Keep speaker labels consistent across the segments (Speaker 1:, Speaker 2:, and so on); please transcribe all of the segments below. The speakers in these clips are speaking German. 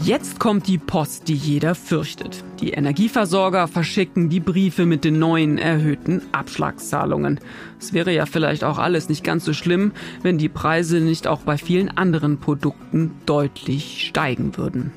Speaker 1: Jetzt kommt die Post, die jeder fürchtet. Die Energieversorger verschicken die Briefe mit den neuen erhöhten Abschlagszahlungen. Es wäre ja vielleicht auch alles nicht ganz so schlimm, wenn die Preise nicht auch bei vielen anderen Produkten deutlich steigen würden.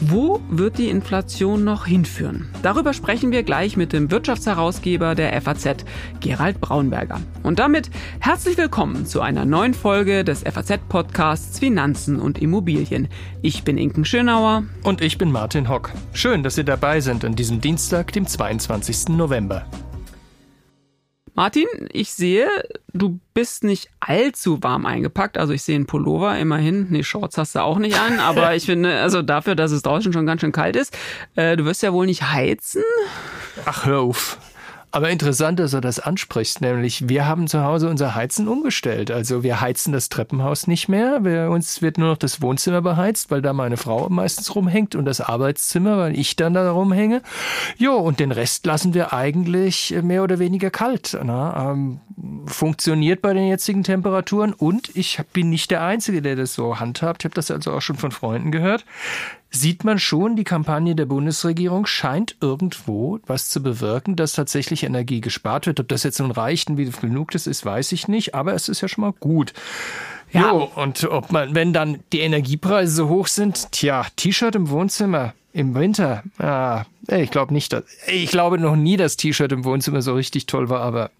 Speaker 1: Wo wird die Inflation noch hinführen? Darüber sprechen wir gleich mit dem Wirtschaftsherausgeber der FAZ, Gerald Braunberger. Und damit herzlich willkommen zu einer neuen Folge des FAZ-Podcasts Finanzen und Immobilien. Ich bin Inken Schönauer.
Speaker 2: Und ich bin Martin Hock. Schön, dass ihr dabei seid sind an diesem Dienstag, dem 22. November.
Speaker 1: Martin, ich sehe, du bist nicht allzu warm eingepackt. Also ich sehe einen Pullover immerhin. Nee, Shorts hast du auch nicht an, aber ich finde, also dafür, dass es draußen schon ganz schön kalt ist, äh, du wirst ja wohl nicht heizen.
Speaker 2: Ach, hör auf. Aber interessant, dass er das anspricht, nämlich wir haben zu Hause unser Heizen umgestellt. Also wir heizen das Treppenhaus nicht mehr. Bei uns wird nur noch das Wohnzimmer beheizt, weil da meine Frau meistens rumhängt und das Arbeitszimmer, weil ich dann da rumhänge. Jo, und den Rest lassen wir eigentlich mehr oder weniger kalt. Na, ähm, funktioniert bei den jetzigen Temperaturen und ich bin nicht der Einzige, der das so handhabt. Ich habe das also auch schon von Freunden gehört sieht man schon, die Kampagne der Bundesregierung scheint irgendwo was zu bewirken, dass tatsächlich Energie gespart wird. Ob das jetzt nun reicht und wie genug das ist, weiß ich nicht, aber es ist ja schon mal gut. Ja, jo, und ob man, wenn dann die Energiepreise so hoch sind, tja, T-Shirt im Wohnzimmer im Winter, ah, ich glaube nicht, dass, ich glaube noch nie, dass T-Shirt im Wohnzimmer so richtig toll war, aber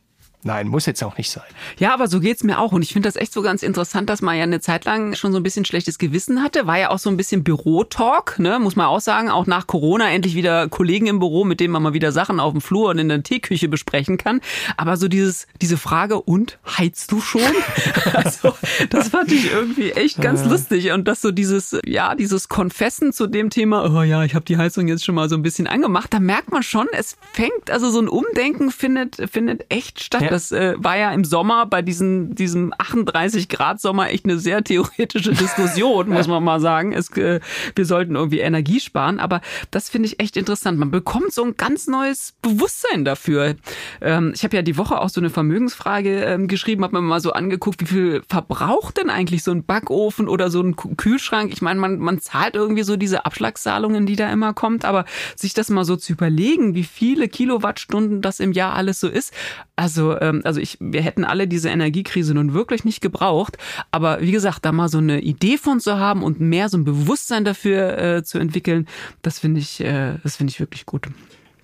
Speaker 2: Nein, muss jetzt auch nicht sein.
Speaker 1: Ja, aber so geht's mir auch. Und ich finde das echt so ganz interessant, dass man ja eine Zeit lang schon so ein bisschen schlechtes Gewissen hatte. War ja auch so ein bisschen Bürotalk, ne, muss man auch sagen. Auch nach Corona endlich wieder Kollegen im Büro, mit denen man mal wieder Sachen auf dem Flur und in der Teeküche besprechen kann. Aber so dieses, diese Frage, und heizt du schon? also, das fand ich irgendwie echt ganz lustig. Und dass so dieses, ja, dieses Konfessen zu dem Thema, oh ja, ich habe die Heizung jetzt schon mal so ein bisschen angemacht, da merkt man schon, es fängt, also so ein Umdenken findet, findet echt statt. Ja. Das äh, war ja im Sommer bei diesen, diesem 38 Grad Sommer echt eine sehr theoretische Diskussion, muss man mal sagen. Es, äh, wir sollten irgendwie Energie sparen, aber das finde ich echt interessant. Man bekommt so ein ganz neues Bewusstsein dafür. Ähm, ich habe ja die Woche auch so eine Vermögensfrage ähm, geschrieben, habe mir mal so angeguckt, wie viel verbraucht denn eigentlich so ein Backofen oder so ein Kühlschrank? Ich meine, man, man zahlt irgendwie so diese Abschlagszahlungen, die da immer kommt, aber sich das mal so zu überlegen, wie viele Kilowattstunden das im Jahr alles so ist. Also ähm, also ich, wir hätten alle diese Energiekrise nun wirklich nicht gebraucht. Aber wie gesagt, da mal so eine Idee von zu haben und mehr so ein Bewusstsein dafür äh, zu entwickeln, das finde ich, äh, das finde ich wirklich gut.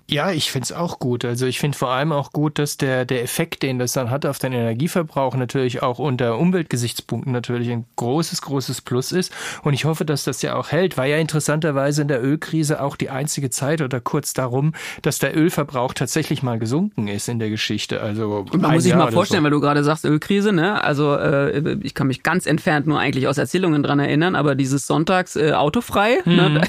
Speaker 2: Ja, ich finde es auch gut. Also ich finde vor allem auch gut, dass der, der Effekt, den das dann hat auf den Energieverbrauch, natürlich auch unter Umweltgesichtspunkten natürlich ein großes, großes Plus ist. Und ich hoffe, dass das ja auch hält. War ja interessanterweise in der Ölkrise auch die einzige Zeit oder kurz darum, dass der Ölverbrauch tatsächlich mal gesunken ist in der Geschichte. Also
Speaker 1: Und man muss sich mal vorstellen, so. weil du gerade sagst Ölkrise, ne? Also äh, ich kann mich ganz entfernt nur eigentlich aus Erzählungen dran erinnern, aber dieses Sonntags äh, autofrei, ne? mhm. ne?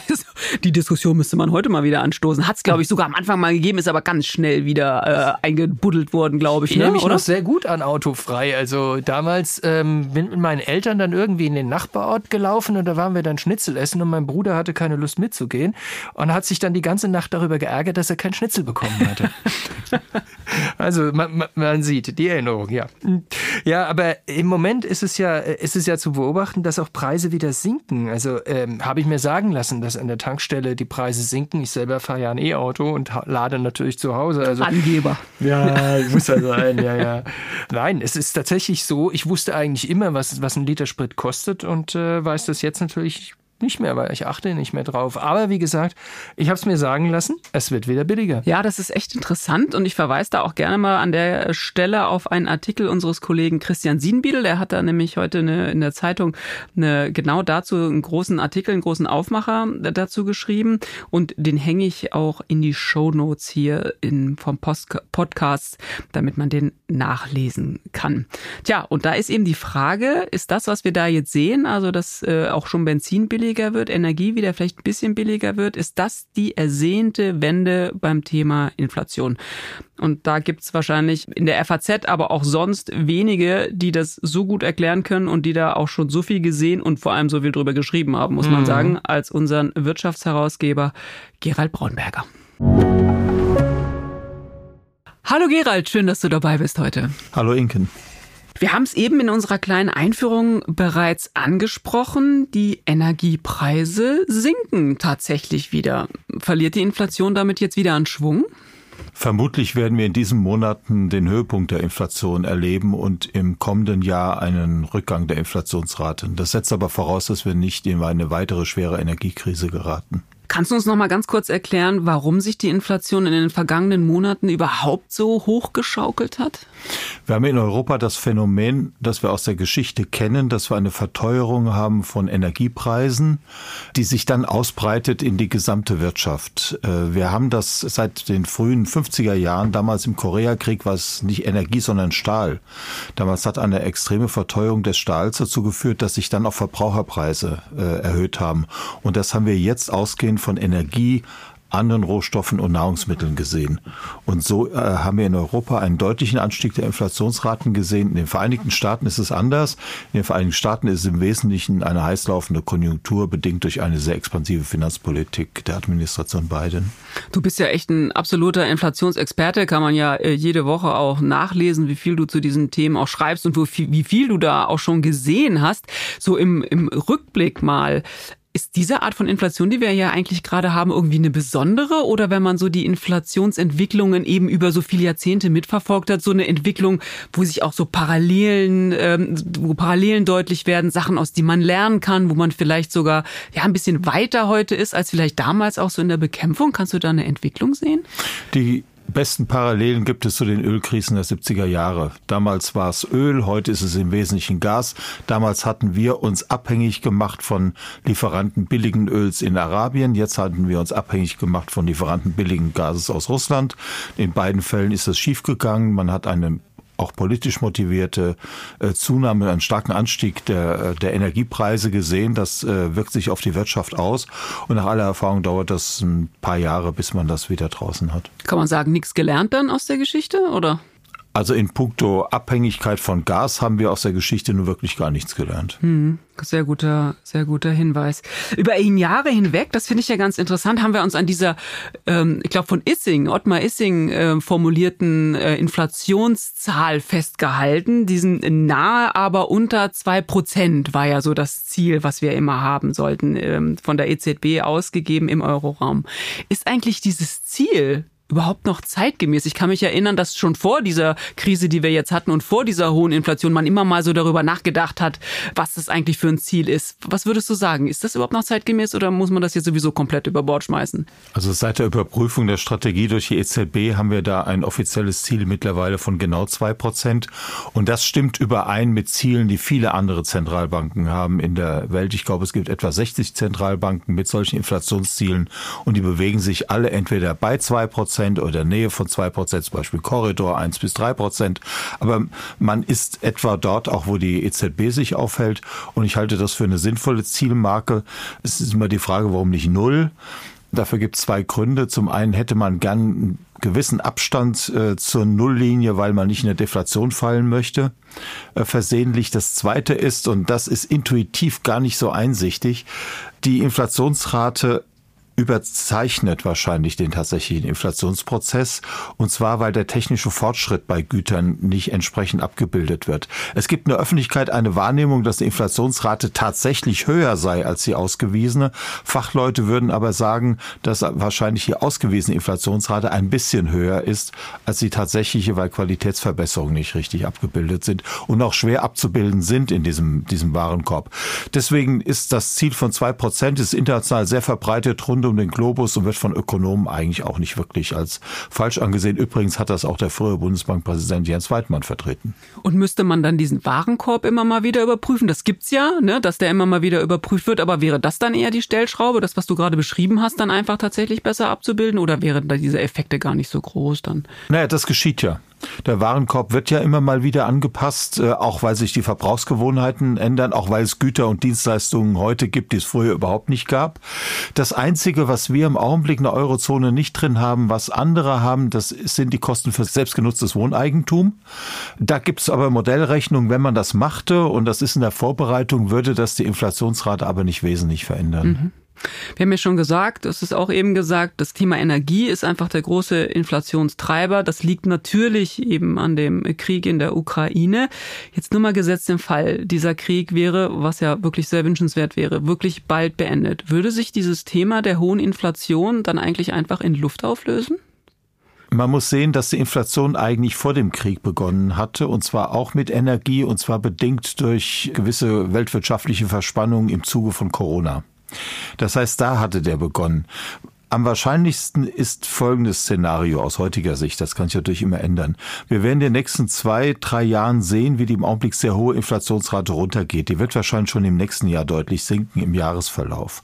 Speaker 1: Die Diskussion müsste man heute mal wieder anstoßen. Hat es, glaube ich, sogar am Anfang mal gegeben, ist aber ganz schnell wieder äh, eingebuddelt worden, glaube ich.
Speaker 2: Ich ne? mich oder? noch sehr gut an Autofrei. Also damals ähm, bin mit meinen Eltern dann irgendwie in den Nachbarort gelaufen und da waren wir dann Schnitzel essen und mein Bruder hatte keine Lust mitzugehen und hat sich dann die ganze Nacht darüber geärgert, dass er kein Schnitzel bekommen hatte. also man, man, sieht die Erinnerung, ja. Ja, aber im Moment ist es ja, ist es ja zu beobachten, dass auch Preise wieder sinken. Also ähm, habe ich mir sagen lassen, dass an der Tankstelle die Preise sinken. Ich selber fahre ja ein E-Auto und lade natürlich zu Hause. Also,
Speaker 1: Angeber.
Speaker 2: Ja, muss ja sein, ja, ja. Nein, es ist tatsächlich so, ich wusste eigentlich immer, was, was ein Liter Sprit kostet und äh, weiß das jetzt natürlich nicht mehr, weil ich achte nicht mehr drauf. Aber wie gesagt, ich habe es mir sagen lassen, es wird wieder billiger.
Speaker 1: Ja, das ist echt interessant und ich verweise da auch gerne mal an der Stelle auf einen Artikel unseres Kollegen Christian Sienbiedel. Der hat da nämlich heute eine, in der Zeitung eine, genau dazu einen großen Artikel, einen großen Aufmacher dazu geschrieben und den hänge ich auch in die Show Notes hier in, vom Post Podcast, damit man den nachlesen kann. Tja, und da ist eben die Frage, ist das, was wir da jetzt sehen, also dass äh, auch schon Benzin billig billiger wird, Energie wieder vielleicht ein bisschen billiger wird, ist das die ersehnte Wende beim Thema Inflation. Und da gibt's wahrscheinlich in der FAZ, aber auch sonst wenige, die das so gut erklären können und die da auch schon so viel gesehen und vor allem so viel drüber geschrieben haben, muss man mhm. sagen, als unseren Wirtschaftsherausgeber Gerald Braunberger. Hallo Gerald, schön, dass du dabei bist heute.
Speaker 3: Hallo Inken.
Speaker 1: Wir haben es eben in unserer kleinen Einführung bereits angesprochen. Die Energiepreise sinken tatsächlich wieder. Verliert die Inflation damit jetzt wieder an Schwung?
Speaker 3: Vermutlich werden wir in diesen Monaten den Höhepunkt der Inflation erleben und im kommenden Jahr einen Rückgang der Inflationsraten. Das setzt aber voraus, dass wir nicht in eine weitere schwere Energiekrise geraten.
Speaker 1: Kannst du uns noch mal ganz kurz erklären, warum sich die Inflation in den vergangenen Monaten überhaupt so hochgeschaukelt hat?
Speaker 3: Wir haben in Europa das Phänomen, das wir aus der Geschichte kennen, dass wir eine Verteuerung haben von Energiepreisen, die sich dann ausbreitet in die gesamte Wirtschaft. Äh, wir haben das seit den frühen 50er Jahren. Damals im Koreakrieg war es nicht Energie, sondern Stahl. Damals hat eine extreme Verteuerung des Stahls dazu geführt, dass sich dann auch Verbraucherpreise äh, erhöht haben. Und das haben wir jetzt ausgehend Mengen von Energie, anderen Rohstoffen und Nahrungsmitteln gesehen. Und so äh, haben wir in Europa einen deutlichen Anstieg der Inflationsraten gesehen. In den Vereinigten Staaten ist es anders. In den Vereinigten Staaten ist es im Wesentlichen eine heißlaufende Konjunktur, bedingt durch eine sehr expansive Finanzpolitik der Administration Biden.
Speaker 1: Du bist ja echt ein absoluter Inflationsexperte, kann man ja äh, jede Woche auch nachlesen, wie viel du zu diesen Themen auch schreibst und wie viel du da auch schon gesehen hast. So im, im Rückblick mal. Ist diese Art von Inflation, die wir ja eigentlich gerade haben, irgendwie eine besondere? Oder wenn man so die Inflationsentwicklungen eben über so viele Jahrzehnte mitverfolgt hat, so eine Entwicklung, wo sich auch so Parallelen, ähm, wo Parallelen deutlich werden, Sachen, aus die man lernen kann, wo man vielleicht sogar ja ein bisschen weiter heute ist als vielleicht damals auch so in der Bekämpfung? Kannst du da eine Entwicklung sehen?
Speaker 3: Die besten Parallelen gibt es zu den Ölkrisen der 70er Jahre. Damals war es Öl, heute ist es im Wesentlichen Gas. Damals hatten wir uns abhängig gemacht von Lieferanten billigen Öls in Arabien. Jetzt hatten wir uns abhängig gemacht von Lieferanten billigen Gases aus Russland. In beiden Fällen ist es schiefgegangen. Man hat eine auch politisch motivierte äh, Zunahme, einen starken Anstieg der, äh, der Energiepreise gesehen. Das äh, wirkt sich auf die Wirtschaft aus. Und nach aller Erfahrung dauert das ein paar Jahre, bis man das wieder draußen hat.
Speaker 1: Kann man sagen, nichts gelernt dann aus der Geschichte, oder?
Speaker 3: Also in puncto Abhängigkeit von Gas haben wir aus der Geschichte nur wirklich gar nichts gelernt.
Speaker 1: Hm, sehr guter, sehr guter Hinweis. Über Jahre hinweg, das finde ich ja ganz interessant, haben wir uns an dieser, ähm, ich glaube von Issing, Ottmar Issing äh, formulierten äh, Inflationszahl festgehalten. Diesen nahe, aber unter zwei Prozent war ja so das Ziel, was wir immer haben sollten, ähm, von der EZB ausgegeben im Euroraum. Ist eigentlich dieses Ziel überhaupt noch zeitgemäß? Ich kann mich erinnern, dass schon vor dieser Krise, die wir jetzt hatten und vor dieser hohen Inflation man immer mal so darüber nachgedacht hat, was das eigentlich für ein Ziel ist. Was würdest du sagen? Ist das überhaupt noch zeitgemäß oder muss man das jetzt sowieso komplett über Bord schmeißen?
Speaker 3: Also seit der Überprüfung der Strategie durch die EZB haben wir da ein offizielles Ziel mittlerweile von genau zwei Prozent. Und das stimmt überein mit Zielen, die viele andere Zentralbanken haben in der Welt. Ich glaube, es gibt etwa 60 Zentralbanken mit solchen Inflationszielen und die bewegen sich alle entweder bei zwei Prozent Prozent oder Nähe von zwei Prozent, zum Beispiel Korridor eins bis drei Prozent. Aber man ist etwa dort, auch wo die EZB sich aufhält. Und ich halte das für eine sinnvolle Zielmarke. Es ist immer die Frage, warum nicht null? Dafür gibt es zwei Gründe. Zum einen hätte man gern einen gewissen Abstand äh, zur Nulllinie, weil man nicht in der Deflation fallen möchte, äh, versehentlich. Das zweite ist, und das ist intuitiv gar nicht so einsichtig, die Inflationsrate überzeichnet wahrscheinlich den tatsächlichen Inflationsprozess. Und zwar, weil der technische Fortschritt bei Gütern nicht entsprechend abgebildet wird. Es gibt in der Öffentlichkeit eine Wahrnehmung, dass die Inflationsrate tatsächlich höher sei als die ausgewiesene. Fachleute würden aber sagen, dass wahrscheinlich die ausgewiesene Inflationsrate ein bisschen höher ist als die tatsächliche, weil Qualitätsverbesserungen nicht richtig abgebildet sind und auch schwer abzubilden sind in diesem, diesem Warenkorb. Deswegen ist das Ziel von zwei Prozent, ist international sehr verbreitet, rund um den Globus und wird von Ökonomen eigentlich auch nicht wirklich als falsch angesehen. Übrigens hat das auch der frühere Bundesbankpräsident Jens Weidmann vertreten.
Speaker 1: Und müsste man dann diesen Warenkorb immer mal wieder überprüfen? Das gibt's ja, ne, dass der immer mal wieder überprüft wird. Aber wäre das dann eher die Stellschraube, das, was du gerade beschrieben hast, dann einfach tatsächlich besser abzubilden? Oder wären da diese Effekte gar nicht so groß dann?
Speaker 3: Naja, das geschieht ja. Der Warenkorb wird ja immer mal wieder angepasst, äh, auch weil sich die Verbrauchsgewohnheiten ändern, auch weil es Güter und Dienstleistungen heute gibt, die es früher überhaupt nicht gab. Das Einzige, was wir im Augenblick in der Eurozone nicht drin haben, was andere haben, das sind die Kosten für selbstgenutztes Wohneigentum. Da gibt es aber Modellrechnungen, wenn man das machte, und das ist in der Vorbereitung, würde das die Inflationsrate aber nicht wesentlich verändern. Mhm.
Speaker 1: Wir haben ja schon gesagt, das ist auch eben gesagt, das Thema Energie ist einfach der große Inflationstreiber. Das liegt natürlich eben an dem Krieg in der Ukraine. Jetzt nur mal gesetzt im Fall, dieser Krieg wäre, was ja wirklich sehr wünschenswert wäre, wirklich bald beendet. Würde sich dieses Thema der hohen Inflation dann eigentlich einfach in Luft auflösen?
Speaker 3: Man muss sehen, dass die Inflation eigentlich vor dem Krieg begonnen hatte, und zwar auch mit Energie, und zwar bedingt durch gewisse weltwirtschaftliche Verspannungen im Zuge von Corona. Das heißt, da hatte der begonnen. Am wahrscheinlichsten ist folgendes Szenario aus heutiger Sicht. Das kann sich natürlich immer ändern. Wir werden in den nächsten zwei, drei Jahren sehen, wie die im Augenblick sehr hohe Inflationsrate runtergeht. Die wird wahrscheinlich schon im nächsten Jahr deutlich sinken im Jahresverlauf.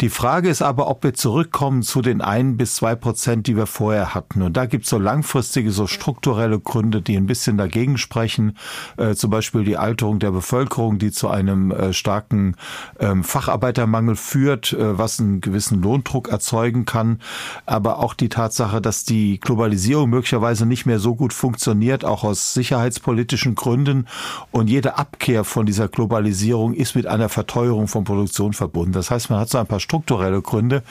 Speaker 3: Die Frage ist aber, ob wir zurückkommen zu den ein bis zwei Prozent, die wir vorher hatten. Und da gibt es so langfristige, so strukturelle Gründe, die ein bisschen dagegen sprechen. Äh, zum Beispiel die Alterung der Bevölkerung, die zu einem äh, starken ähm, Facharbeitermangel führt, äh, was einen gewissen Lohndruck erzeugen kann. Aber auch die Tatsache, dass die Globalisierung möglicherweise nicht mehr so gut funktioniert, auch aus sicherheitspolitischen Gründen. Und jede Abkehr von dieser Globalisierung ist mit einer Verteuerung von Produktion verbunden. Das heißt, man hat so ein paar strukturelle Gründe,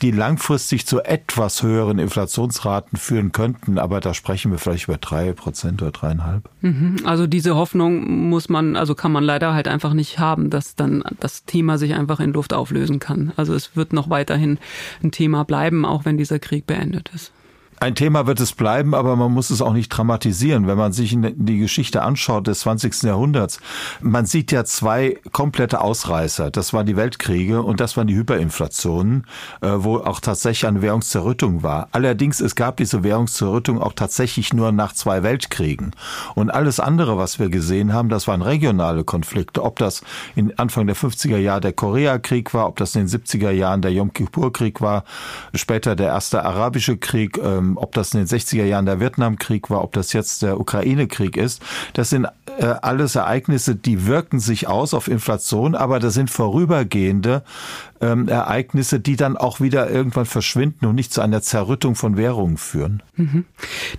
Speaker 3: die langfristig zu etwas höheren Inflationsraten führen könnten. Aber da sprechen wir vielleicht über drei Prozent oder dreieinhalb.
Speaker 1: Mhm. Also diese Hoffnung muss man, also kann man leider halt einfach nicht haben, dass dann das Thema sich einfach in Luft auflösen kann. Also es wird noch weiterhin ein Thema bleiben, auch wenn dieser Krieg beendet ist.
Speaker 3: Ein Thema wird es bleiben, aber man muss es auch nicht dramatisieren. Wenn man sich die Geschichte anschaut des 20. Jahrhunderts, man sieht ja zwei komplette Ausreißer. Das waren die Weltkriege und das waren die Hyperinflationen, äh, wo auch tatsächlich eine Währungszerrüttung war. Allerdings, es gab diese Währungszerrüttung auch tatsächlich nur nach zwei Weltkriegen. Und alles andere, was wir gesehen haben, das waren regionale Konflikte. Ob das in Anfang der 50er Jahre der Koreakrieg war, ob das in den 70er Jahren der Yom Kippur-Krieg war, später der erste arabische Krieg, ähm, ähm, ob das in den 60er Jahren der Vietnamkrieg war, ob das jetzt der Ukraine-Krieg ist, das sind äh, alles Ereignisse, die wirken sich aus auf Inflation, aber das sind vorübergehende ähm, Ereignisse, die dann auch wieder irgendwann verschwinden und nicht zu einer Zerrüttung von Währungen führen. Mhm.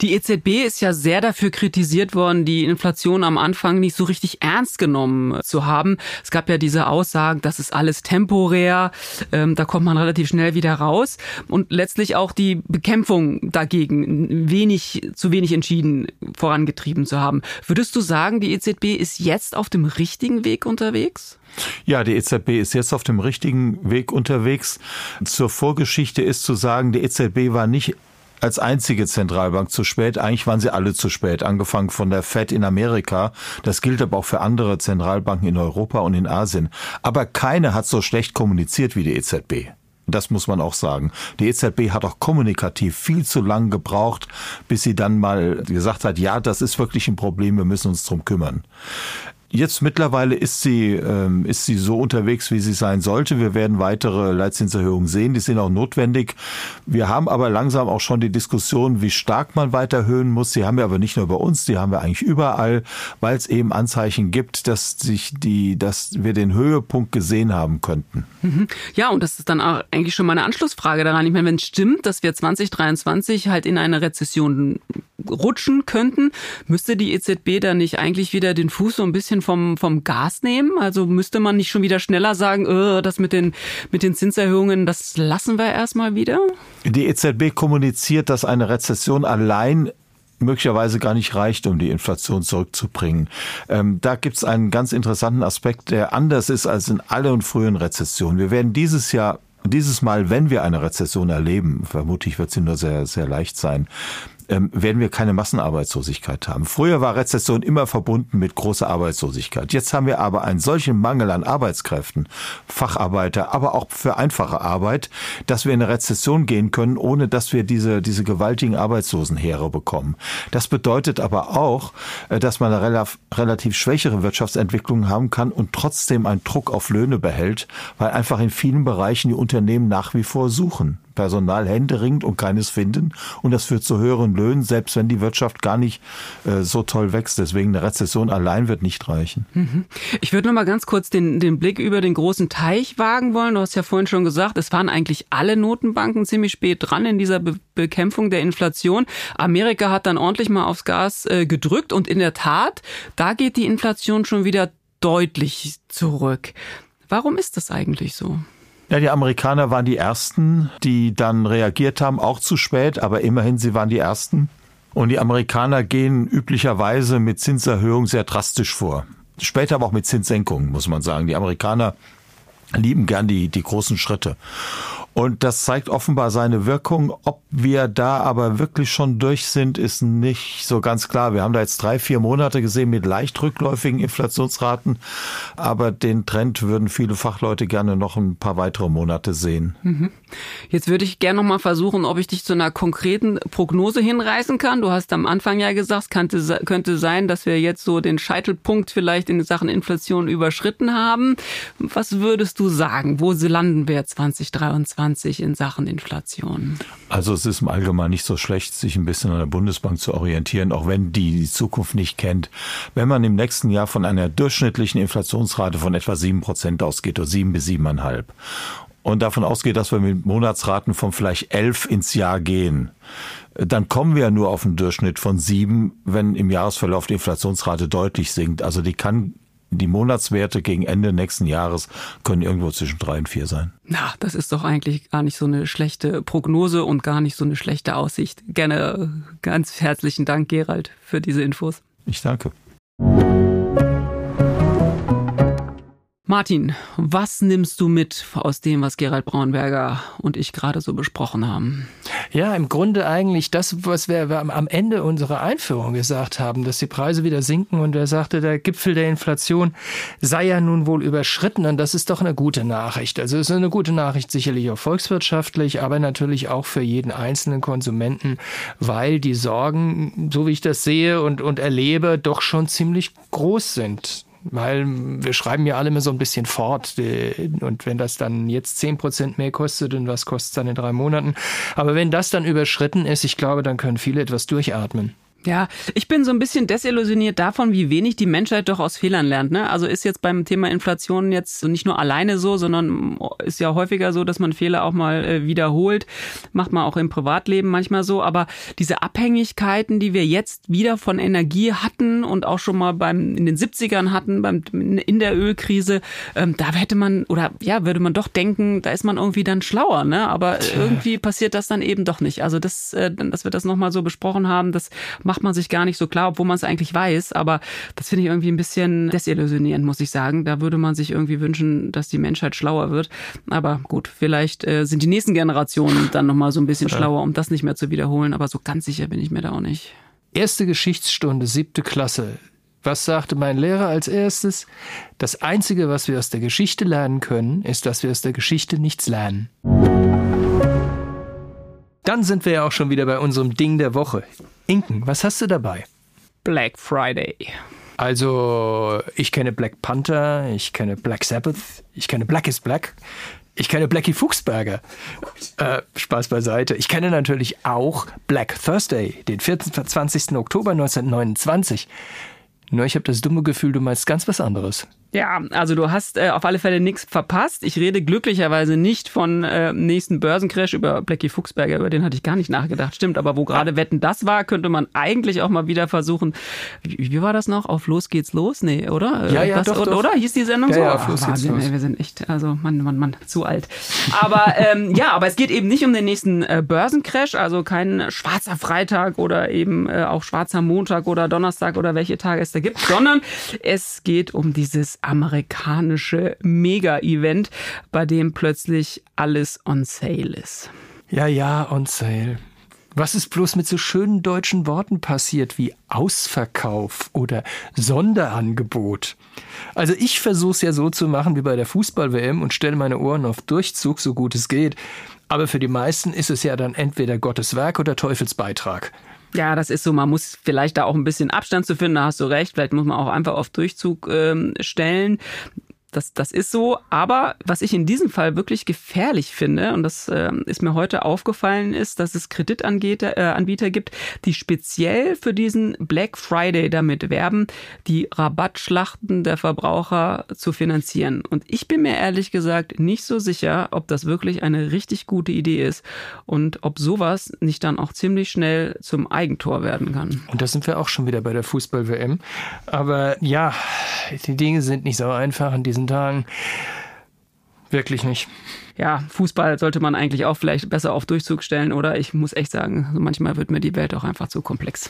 Speaker 1: Die EZB ist ja sehr dafür kritisiert worden, die Inflation am Anfang nicht so richtig ernst genommen zu haben. Es gab ja diese Aussagen, das ist alles temporär, ähm, da kommt man relativ schnell wieder raus und letztlich auch die Bekämpfung dagegen wenig, zu wenig entschieden vorangetrieben zu haben. Würdest du sagen, die EZB ist jetzt auf dem richtigen Weg unterwegs?
Speaker 3: Ja, die EZB ist jetzt auf dem richtigen Weg unterwegs. Zur Vorgeschichte ist zu sagen, die EZB war nicht als einzige Zentralbank zu spät. Eigentlich waren sie alle zu spät, angefangen von der Fed in Amerika. Das gilt aber auch für andere Zentralbanken in Europa und in Asien. Aber keine hat so schlecht kommuniziert wie die EZB. Das muss man auch sagen. Die EZB hat auch kommunikativ viel zu lang gebraucht, bis sie dann mal gesagt hat, ja, das ist wirklich ein Problem, wir müssen uns drum kümmern. Jetzt mittlerweile ist sie, ähm, ist sie so unterwegs, wie sie sein sollte. Wir werden weitere Leitzinserhöhungen sehen. Die sind auch notwendig. Wir haben aber langsam auch schon die Diskussion, wie stark man weiter erhöhen muss. Die haben wir aber nicht nur bei uns, die haben wir eigentlich überall, weil es eben Anzeichen gibt, dass sich die, dass wir den Höhepunkt gesehen haben könnten.
Speaker 1: Mhm. Ja, und das ist dann auch eigentlich schon meine Anschlussfrage daran. Ich meine, wenn es stimmt, dass wir 2023 halt in eine Rezession rutschen könnten, müsste die EZB da nicht eigentlich wieder den Fuß so ein bisschen vom, vom Gas nehmen? Also müsste man nicht schon wieder schneller sagen, äh, das mit den, mit den Zinserhöhungen, das lassen wir erstmal wieder?
Speaker 3: Die EZB kommuniziert, dass eine Rezession allein möglicherweise gar nicht reicht, um die Inflation zurückzubringen. Ähm, da gibt es einen ganz interessanten Aspekt, der anders ist als in allen frühen Rezessionen. Wir werden dieses Jahr dieses Mal, wenn wir eine Rezession erleben, vermutlich wird sie nur sehr, sehr leicht sein, ähm, werden wir keine Massenarbeitslosigkeit haben. Früher war Rezession immer verbunden mit großer Arbeitslosigkeit. Jetzt haben wir aber einen solchen Mangel an Arbeitskräften, Facharbeiter, aber auch für einfache Arbeit, dass wir in eine Rezession gehen können, ohne dass wir diese, diese gewaltigen Arbeitslosenheere bekommen. Das bedeutet aber auch, äh, dass man eine relativ schwächere Wirtschaftsentwicklung haben kann und trotzdem einen Druck auf Löhne behält, weil einfach in vielen Bereichen die Unternehmen nach wie vor suchen. Personal händeringend und keines finden. Und das führt zu höheren Löhnen, selbst wenn die Wirtschaft gar nicht äh, so toll wächst. Deswegen eine Rezession allein wird nicht reichen. Mhm.
Speaker 1: Ich würde noch mal ganz kurz den, den Blick über den großen Teich wagen wollen. Du hast ja vorhin schon gesagt, es waren eigentlich alle Notenbanken ziemlich spät dran in dieser Be Bekämpfung der Inflation. Amerika hat dann ordentlich mal aufs Gas äh, gedrückt und in der Tat, da geht die Inflation schon wieder deutlich zurück. Warum ist das eigentlich so?
Speaker 3: Ja, die Amerikaner waren die Ersten, die dann reagiert haben, auch zu spät, aber immerhin, sie waren die Ersten. Und die Amerikaner gehen üblicherweise mit Zinserhöhung sehr drastisch vor. Später aber auch mit Zinssenkungen, muss man sagen. Die Amerikaner lieben gern die, die großen Schritte. Und das zeigt offenbar seine Wirkung. Ob wir da aber wirklich schon durch sind, ist nicht so ganz klar. Wir haben da jetzt drei, vier Monate gesehen mit leicht rückläufigen Inflationsraten. Aber den Trend würden viele Fachleute gerne noch ein paar weitere Monate sehen. Mhm.
Speaker 1: Jetzt würde ich gerne noch mal versuchen, ob ich dich zu einer konkreten Prognose hinreißen kann. Du hast am Anfang ja gesagt, könnte, könnte sein, dass wir jetzt so den Scheitelpunkt vielleicht in Sachen Inflation überschritten haben. Was würdest du sagen? Wo landen wir 2023? 2020 in Sachen Inflation?
Speaker 3: Also es ist im Allgemeinen nicht so schlecht, sich ein bisschen an der Bundesbank zu orientieren, auch wenn die die Zukunft nicht kennt. Wenn man im nächsten Jahr von einer durchschnittlichen Inflationsrate von etwa sieben Prozent ausgeht oder sieben bis siebeneinhalb und davon ausgeht, dass wir mit Monatsraten von vielleicht elf ins Jahr gehen, dann kommen wir ja nur auf einen Durchschnitt von sieben, wenn im Jahresverlauf die Inflationsrate deutlich sinkt. Also die kann die Monatswerte gegen Ende nächsten Jahres können irgendwo zwischen drei und vier sein.
Speaker 1: Na, das ist doch eigentlich gar nicht so eine schlechte Prognose und gar nicht so eine schlechte Aussicht. Gerne ganz herzlichen Dank, Gerald, für diese Infos.
Speaker 3: Ich danke.
Speaker 1: Martin, was nimmst du mit aus dem, was Gerald Braunberger und ich gerade so besprochen haben?
Speaker 2: Ja, im Grunde eigentlich das, was wir am Ende unserer Einführung gesagt haben, dass die Preise wieder sinken und er sagte, der Gipfel der Inflation sei ja nun wohl überschritten und das ist doch eine gute Nachricht. Also es ist eine gute Nachricht sicherlich auch volkswirtschaftlich, aber natürlich auch für jeden einzelnen Konsumenten, weil die Sorgen, so wie ich das sehe und, und erlebe, doch schon ziemlich groß sind weil wir schreiben ja alle immer so ein bisschen fort. Und wenn das dann jetzt zehn Prozent mehr kostet, und was kostet es dann in drei Monaten? Aber wenn das dann überschritten ist, ich glaube, dann können viele etwas durchatmen.
Speaker 1: Ja, ich bin so ein bisschen desillusioniert davon, wie wenig die Menschheit doch aus Fehlern lernt. Ne? Also ist jetzt beim Thema Inflation jetzt nicht nur alleine so, sondern ist ja häufiger so, dass man Fehler auch mal äh, wiederholt. Macht man auch im Privatleben manchmal so. Aber diese Abhängigkeiten, die wir jetzt wieder von Energie hatten und auch schon mal beim in den 70ern hatten, beim, in der Ölkrise, ähm, da hätte man, oder ja, würde man doch denken, da ist man irgendwie dann schlauer. Ne? Aber irgendwie passiert das dann eben doch nicht. Also das, äh, dass wir das nochmal so besprochen haben, das macht man sich gar nicht so klar, obwohl man es eigentlich weiß. Aber das finde ich irgendwie ein bisschen desillusionierend, muss ich sagen. Da würde man sich irgendwie wünschen, dass die Menschheit schlauer wird. Aber gut, vielleicht äh, sind die nächsten Generationen dann nochmal so ein bisschen schlauer, um das nicht mehr zu wiederholen. Aber so ganz sicher bin ich mir da auch nicht.
Speaker 2: Erste Geschichtsstunde, siebte Klasse. Was sagte mein Lehrer als erstes? Das Einzige, was wir aus der Geschichte lernen können, ist, dass wir aus der Geschichte nichts lernen. Dann sind wir ja auch schon wieder bei unserem Ding der Woche. Inken, was hast du dabei?
Speaker 1: Black Friday.
Speaker 2: Also, ich kenne Black Panther, ich kenne Black Sabbath, ich kenne Black is Black, ich kenne Blackie Fuchsberger. Äh, Spaß beiseite. Ich kenne natürlich auch Black Thursday, den 24. Oktober 1929. Nur ich habe das dumme Gefühl, du meinst ganz was anderes.
Speaker 1: Ja, also du hast äh, auf alle Fälle nichts verpasst. Ich rede glücklicherweise nicht von äh, nächsten Börsencrash über Blackie Fuchsberger, über den hatte ich gar nicht nachgedacht. Stimmt, aber wo gerade Wetten das war, könnte man eigentlich auch mal wieder versuchen. Wie, wie war das noch? Auf Los geht's los? Nee, oder?
Speaker 2: Ja, ja,
Speaker 1: das,
Speaker 2: doch,
Speaker 1: oder?
Speaker 2: Doch.
Speaker 1: Hieß die Sendung
Speaker 2: ja,
Speaker 1: so?
Speaker 2: Ja, auf Los
Speaker 1: oh, Wahnsinn, geht's los. wir sind echt, also Mann, Mann, Mann, zu alt. Aber ähm, ja, aber es geht eben nicht um den nächsten äh, Börsencrash, also kein schwarzer Freitag oder eben äh, auch schwarzer Montag oder Donnerstag oder welche Tage es da gibt, sondern es geht um dieses amerikanische Mega-Event, bei dem plötzlich alles on sale ist.
Speaker 2: Ja, ja, on sale. Was ist bloß mit so schönen deutschen Worten passiert wie Ausverkauf oder Sonderangebot? Also ich versuche es ja so zu machen wie bei der Fußball-WM und stelle meine Ohren auf Durchzug, so gut es geht. Aber für die meisten ist es ja dann entweder Gottes Werk oder Teufelsbeitrag.
Speaker 1: Ja, das ist so. Man muss vielleicht da auch ein bisschen Abstand zu finden, da hast du recht. Vielleicht muss man auch einfach auf Durchzug ähm, stellen. Das, das ist so. Aber was ich in diesem Fall wirklich gefährlich finde, und das äh, ist mir heute aufgefallen, ist, dass es Kreditanbieter äh, gibt, die speziell für diesen Black Friday damit werben, die Rabattschlachten der Verbraucher zu finanzieren. Und ich bin mir ehrlich gesagt nicht so sicher, ob das wirklich eine richtig gute Idee ist und ob sowas nicht dann auch ziemlich schnell zum Eigentor werden kann.
Speaker 2: Und da sind wir auch schon wieder bei der Fußball-WM. Aber ja, die Dinge sind nicht so einfach in diesen Tagen. Wirklich nicht.
Speaker 1: Ja, Fußball sollte man eigentlich auch vielleicht besser auf Durchzug stellen, oder? Ich muss echt sagen, manchmal wird mir die Welt auch einfach zu komplex.